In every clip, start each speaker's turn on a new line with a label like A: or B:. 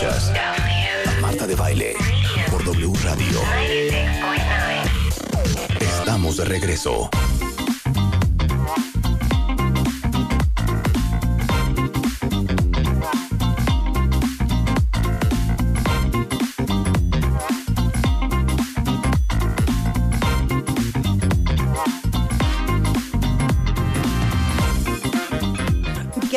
A: Escuchas a Marta de Baile por W Radio. Estamos de regreso.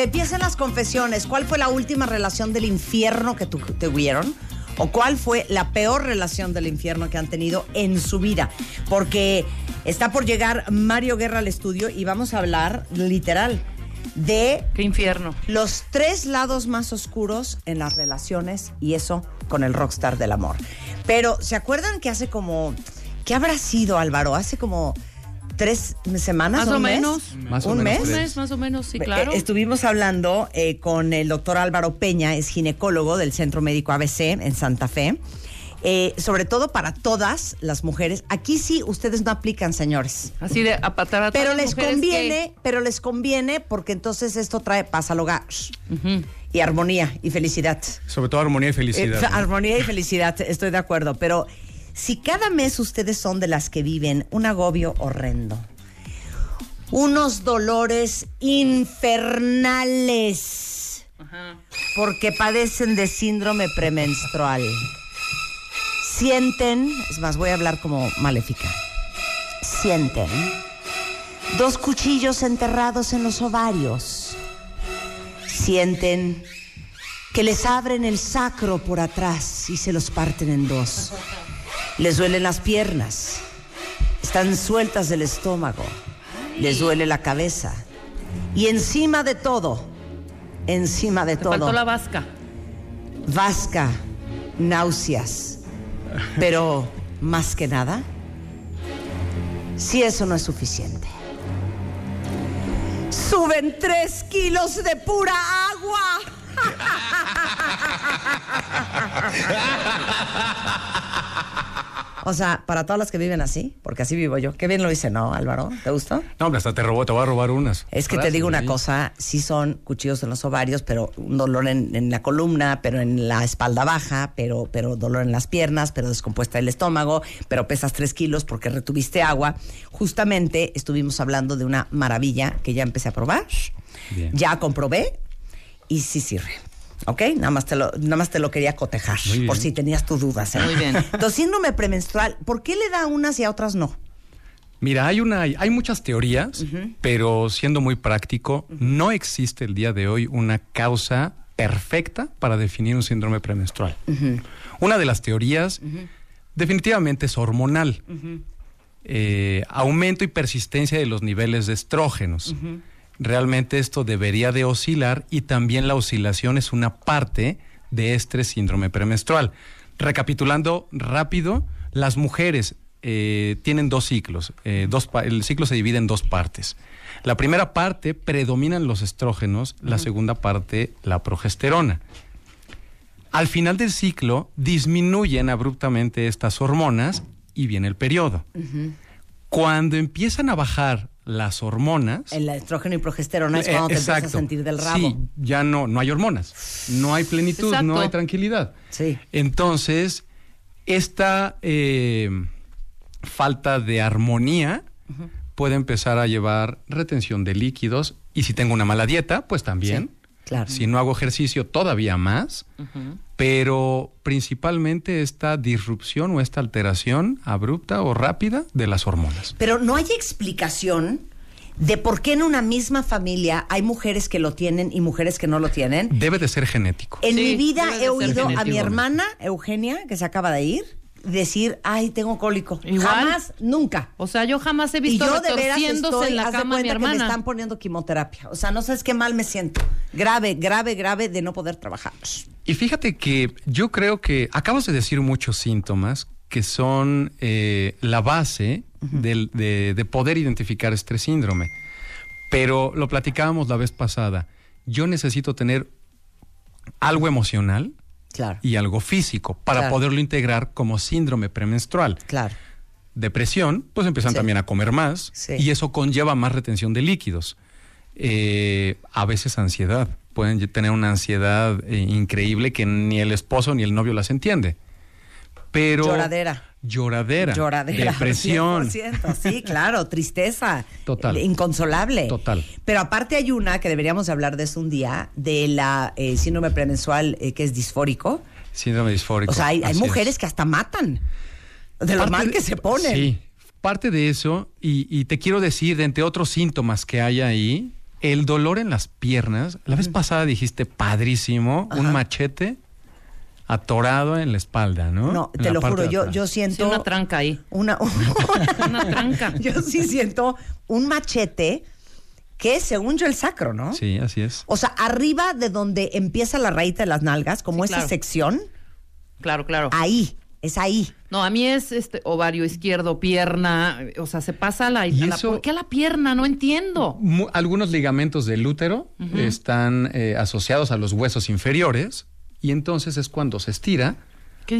B: Que empiecen las confesiones. ¿Cuál fue la última relación del infierno que tu- tuvieron? ¿O cuál fue la peor relación del infierno que han tenido en su vida? Porque está por llegar Mario Guerra al estudio y vamos a hablar literal de
C: Qué infierno.
B: los tres lados más oscuros en las relaciones y eso con el rockstar del amor. Pero, ¿se acuerdan que hace como... ¿Qué habrá sido, Álvaro? Hace como tres semanas.
C: Más o
B: mes?
C: menos.
D: O
B: ¿Un
D: menos
B: mes?
C: Un mes más o menos, sí,
B: Eh,
C: claro.
B: Estuvimos hablando eh, con el doctor Álvaro Peña, es ginecólogo del Centro Médico ABC en Santa Fe. Eh, sobre todo para todas las mujeres. Aquí sí ustedes no aplican, señores.
C: Así de a patar a todas
B: Pero
C: las
B: les
C: mujeres
B: conviene, pero les conviene porque entonces esto trae paz al hogar. Y armonía y felicidad.
D: Sobre todo armonía y felicidad.
B: Eh,
D: ¿no?
B: Armonía y felicidad, estoy de acuerdo. Pero si cada mes ustedes son de las que viven un agobio horrendo, unos dolores infernales, porque padecen de síndrome premenstrual, sienten, es más, voy a hablar como maléfica, sienten dos cuchillos enterrados en los ovarios, sienten que les abren el sacro por atrás y se los parten en dos. Les duelen las piernas, están sueltas del estómago, les duele la cabeza. Y encima de todo, encima de
C: Te faltó
B: todo,
C: la vasca.
B: vasca, náuseas. Pero más que nada, si eso no es suficiente, suben tres kilos de pura agua. O sea, para todas las que viven así, porque así vivo yo. Qué bien lo hice, ¿no, Álvaro? ¿Te gustó?
D: No, hombre, hasta te robó, te voy a robar unas.
B: Es que te digo una cosa, sí son cuchillos en los ovarios, pero un dolor en, en la columna, pero en la espalda baja, pero, pero dolor en las piernas, pero descompuesta el estómago, pero pesas tres kilos porque retuviste agua. Justamente estuvimos hablando de una maravilla que ya empecé a probar,
D: Bien.
B: ya comprobé y sí sirve. ¿Ok? Nada más te lo, nada más te lo quería cotejar, por si tenías tus dudas. ¿eh?
C: Muy bien.
B: Entonces, síndrome premenstrual, ¿por qué le da a unas y a otras no?
D: Mira, hay una, hay muchas teorías, pero siendo muy práctico, no existe el día de hoy una causa perfecta para definir un síndrome premenstrual. Una de las teorías definitivamente es hormonal. Eh, aumento y persistencia de los niveles de estrógenos. Realmente esto debería de oscilar y también la oscilación es una parte de este síndrome premenstrual. Recapitulando rápido, las mujeres eh, tienen dos ciclos. eh, dos el ciclo se divide en dos partes. La primera parte predominan los estrógenos, la segunda parte la progesterona. Al final del ciclo disminuyen abruptamente estas hormonas y viene el periodo. Cuando empiezan a bajar las hormonas,
B: El estrógeno y progesterona es
D: eh,
B: cuando te empiezas a
D: exacto.
B: sentir del rabo.
D: Sí, ya no, no hay hormonas, no hay plenitud,
C: Exacto.
D: no hay tranquilidad.
B: Sí.
D: Entonces, esta eh, falta de armonía puede empezar a llevar retención de líquidos y si tengo una mala dieta, pues también.
B: Sí, claro.
D: Si no hago ejercicio, todavía más. Pero principalmente esta disrupción o esta alteración abrupta o rápida de las hormonas.
B: Pero no hay explicación de por qué en una misma familia hay mujeres que lo tienen y mujeres que no lo tienen.
D: Debe de ser genético.
B: En
C: Sí,
B: mi vida he oído a mi hermana Eugenia, que se acaba de ir, decir, ay, tengo cólico.
C: Igual.
B: Jamás, nunca.
C: O sea, yo jamás he
B: Y
C: visto
B: yo de veras
C: retorciéndose
B: estoy,
C: en la
B: haz de
C: cama mi
B: cuenta que me están poniendo quimioterapia. O sea, no sabes qué mal me siento. Grave, grave, grave de no poder trabajar.
D: Y fíjate que yo creo que acabas de decir muchos síntomas que son eh, la base del- de, de poder identificar este síndrome. Pero lo platicábamos la vez pasada. Yo necesito tener algo emocional
B: Claro,
D: y algo físico para
B: Claro.
D: poderlo integrar como síndrome premenstrual.
B: claro.
D: Depresión, pues empiezan
B: Sí.
D: también a comer más
B: Sí.
D: y eso conlleva más retención de líquidos. eh, a veces ansiedad. Pueden tener una ansiedad eh, increíble que ni el esposo ni el novio las entiende. Pero
B: Lloradera.
D: Lloradera.
B: Lloradera.
D: Depresión.
B: 100%, sí, claro, tristeza.
D: Total.
B: Inconsolable.
D: Total.
B: Pero aparte hay una que deberíamos hablar de eso un día, de la eh, síndrome premenstrual eh, que es disfórico.
D: Síndrome disfórico.
B: O sea, hay, mujeres
D: es.
B: que hasta matan de lo
D: Parte
B: mal
D: de-
B: que se ponen.
D: Sí, parte de eso, y, y te quiero decir, de entre otros síntomas que hay ahí, el dolor en las piernas. La vez pasada dijiste padrísimo,
B: Ajá.
D: un machete atorado en la espalda, ¿no?
B: No, te lo juro, yo, yo
C: Sí,
B: siento
C: una tranca ahí.
B: una,
C: Una tranca.
B: yo sí siento un machete que es según yo el sacro, ¿no?
D: Sí, así es.
B: O sea, arriba de donde empieza la raíz de las nalgas, como
C: Sí,
B: esa
C: claro.
B: sección,
C: Claro, claro.
B: ahí, es ahí.
C: No, a mí es este ovario izquierdo, pierna, o sea, se pasa a la,
D: ¿Y
C: a la-
D: eso?
C: ¿Por qué a la pierna? No entiendo.
D: Mu- algunos ligamentos del útero están eh, asociados a los huesos inferiores y entonces es cuando se estira,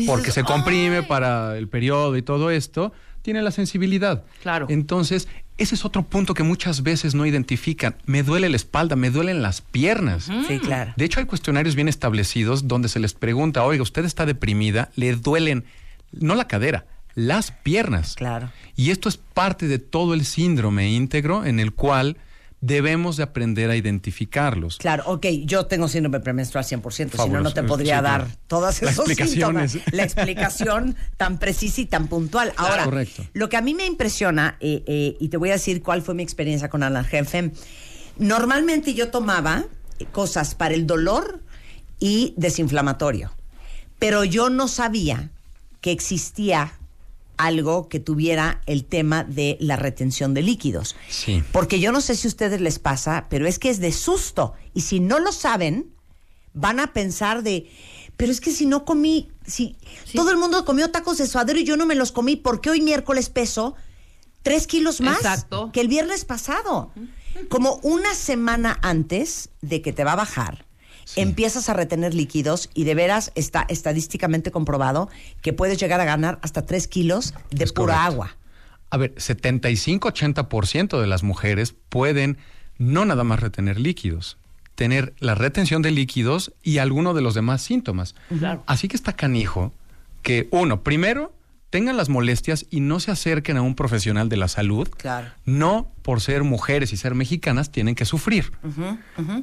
D: porque se comprime
C: ¡Ay!
D: para el periodo y todo esto, tiene la sensibilidad.
C: Claro.
D: Entonces, ese es otro punto que muchas veces no identifican. Me duele la espalda, me duelen las piernas.
B: Sí, claro.
D: De hecho, hay cuestionarios bien establecidos donde se les pregunta, oiga, usted está deprimida, le duelen, no la cadera, las piernas.
B: Claro.
D: Y esto es parte de todo el síndrome íntegro en el cual debemos de aprender a identificarlos.
B: Claro, ok, yo tengo síndrome premenstrual 100%, si no, no te podría
D: Sí,
B: dar todas
D: La
B: esos
D: explicación
B: síntomas. La explicación tan precisa y tan puntual. Ahora, lo que a mí me impresiona, eh, eh, y te voy a decir cuál fue mi experiencia con Analgefem, normalmente yo tomaba eh, cosas para el dolor y desinflamatorio, pero yo no sabía que existía algo que tuviera el tema de la retención de líquidos.
D: Sí.
B: Porque yo no sé si a ustedes les pasa, pero es que es de susto. Y si no lo saben, van a pensar de, pero es que si no comí, si
C: Sí.
B: todo el mundo comió tacos de suadero y yo no me los comí, ¿por qué hoy miércoles peso tres kilos más
C: Exacto.
B: que el viernes pasado? Como una semana antes de que te va a bajar, empiezas a retener líquidos y de veras está estadísticamente comprobado que puedes llegar a ganar hasta tres kilos de
D: Es
B: pura
D: correcto.
B: agua.
D: A ver, 75-80% de las mujeres pueden no nada más retener líquidos, tener la retención de líquidos y alguno de los demás síntomas.
C: Claro.
D: Así que está canijo que, uno, primero, tengan las molestias y no se acerquen a un profesional de la salud.
B: Claro.
D: No por ser mujeres y ser mexicanas tienen que sufrir.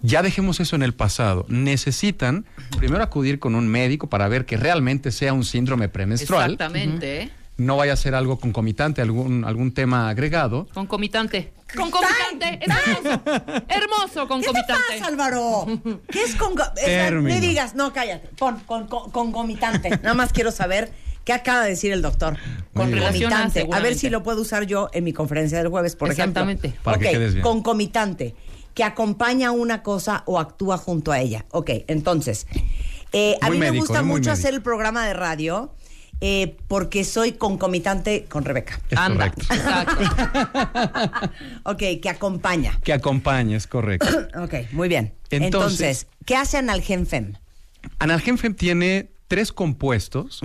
D: Ya dejemos eso en el pasado. Necesitan primero acudir con un médico para ver que realmente sea un síndrome premenstrual.
C: Exactamente, ¿eh?
D: No vaya a ser algo concomitante, algún, algún tema agregado.
C: Concomitante. Concomitante. Es hermoso. Hermoso
B: ¿Qué te
C: concomitante.
B: pasa, Álvaro? ¿Qué es con
D: Término.
B: No digas, no, cállate. Pon con, con- concomitante. Nada más quiero saber qué acaba de decir el doctor. Concomitante. A ver si lo puedo usar yo en mi conferencia del jueves, por
C: Exactamente.
B: ejemplo.
D: Para que
B: Ok,
D: quedes bien.
B: Concomitante. Que acompaña una cosa o actúa junto a ella. Ok, entonces. eh, a mí me gusta mucho
D: médico.
B: hacer el programa de radio. eh, porque soy concomitante con Rebeca.
D: Es
C: Anda.
D: correcto.
C: Exacto.
B: ok, que acompaña.
D: Que acompañe, es correcto.
B: Ok, muy bien.
D: Entonces-
B: Entonces, ¿qué hace Analgenfem?
D: Analgemfem tiene tres compuestos.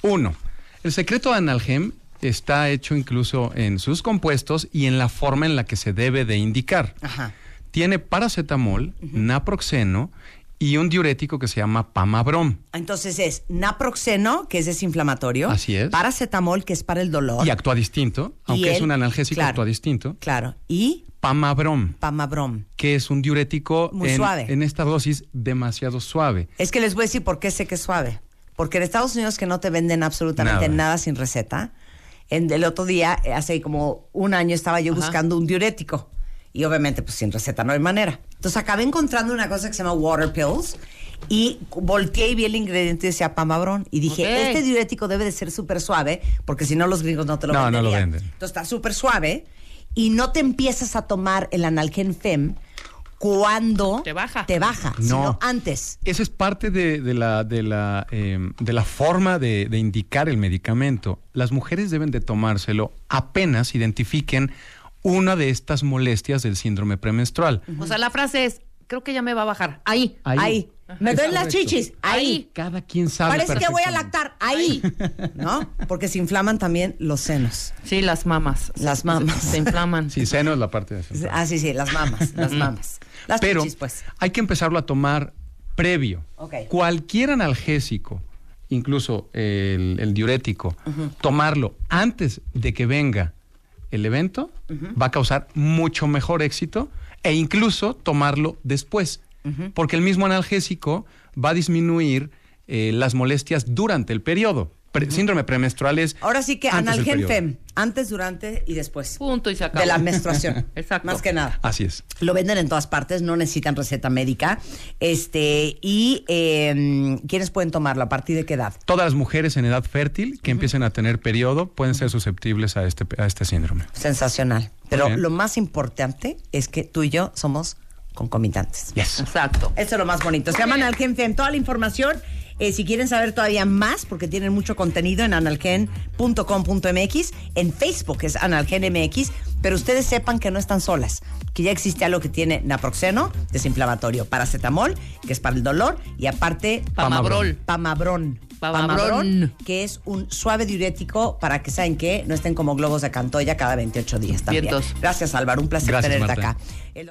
D: Uno, el secreto de Analgem está hecho incluso en sus compuestos y en la forma en la que se debe de indicar.
B: Ajá.
D: Tiene paracetamol, naproxeno y un diurético que se llama pamabrom.
B: Entonces es naproxeno, que es desinflamatorio.
D: Así es.
B: Paracetamol, que es para el dolor.
D: Y actúa distinto, aunque es un analgésico,
B: claro.
D: actúa distinto.
B: Claro. Y
D: Pamabrom,
B: pamabrom.
D: que es un diurético
B: Muy
D: en,
B: suave.
D: en esta dosis demasiado suave.
B: Es que les voy a decir por qué sé que es suave. Porque en Estados Unidos que no te venden absolutamente nada,
D: Nada.
B: sin receta. En, el otro día, eh, hace como un año, estaba yo
C: Ajá.
B: buscando un diurético. Y obviamente, pues sin receta no hay manera. Entonces acabé encontrando una cosa que se llama water pills. Y volteé y vi el ingrediente y decía pamabron. Y dije,
C: Ok.
B: este diurético debe de ser súper suave, porque si no los gringos no te lo
D: No, no lo venden.
B: Entonces está súper suave. Y no te empiezas a tomar el analgenfem cuando
C: Te baja.
B: Te baja,
D: No.
B: sino antes.
D: Esa es parte de, de la, de, la, eh, de la forma de, de indicar el medicamento. Las mujeres deben de tomárselo apenas identifiquen una de estas molestias del síndrome premenstrual.
C: O sea, la frase es, creo que ya me va a bajar. Ahí.
D: Ahí.
B: Ahí. Me duelen las chichis. Ahí.
D: Cada quien sabe.
B: Parece que voy a lactar. Ahí. ¿No? Porque se inflaman también los senos.
C: Sí, las mamas.
B: Las mamas.
C: Se, se inflaman.
D: Sí, seno es la parte de central.
B: Ah, sí, sí, las mamas. Las mamas. Las
D: Pero
B: chichis, pues.
D: hay que empezarlo a tomar previo.
B: Ok.
D: Cualquier analgésico, incluso el, el diurético, tomarlo antes de que venga el evento va a causar mucho mejor éxito e incluso tomarlo después. Porque el mismo analgésico va a disminuir eh, las molestias durante el periodo. Pre- Síndrome premenstrual es
B: Ahora sí que
D: antes del
B: analgen
D: periodo.
B: fem. Antes, durante y después.
C: Punto y se acabó.
B: De la menstruación.
C: Exacto.
B: Más que nada.
D: Así es.
B: Lo venden en todas partes, no necesitan receta médica. Este, y eh, ¿quiénes pueden tomarlo? ¿A partir de qué edad?
D: Todas las mujeres en edad fértil que empiecen a tener periodo pueden ser susceptibles a este, a este síndrome.
B: Sensacional. Pero lo más importante es que tú y yo somos concomitantes.
D: Yes.
C: Exacto.
B: Eso es lo más bonito. Se llaman Analgen Fem. Toda la información, eh, si quieren saber todavía más, porque tienen mucho contenido en analgen.com.mx, en Facebook es Analgen MX, pero ustedes sepan que no están solas, que ya existe algo que tiene naproxeno, desinflamatorio, paracetamol, que es para el dolor, y aparte
C: Pamabrol.
B: Pamabrón.
C: Pamabrón.
B: que es un suave diurético para que, ¿saben qué? No estén como globos de Cantoya cada 28 días también.
C: Vientos.
B: Gracias, Álvaro. Un placer
D: Gracias,
B: tenerte
D: Marta.
B: acá. El-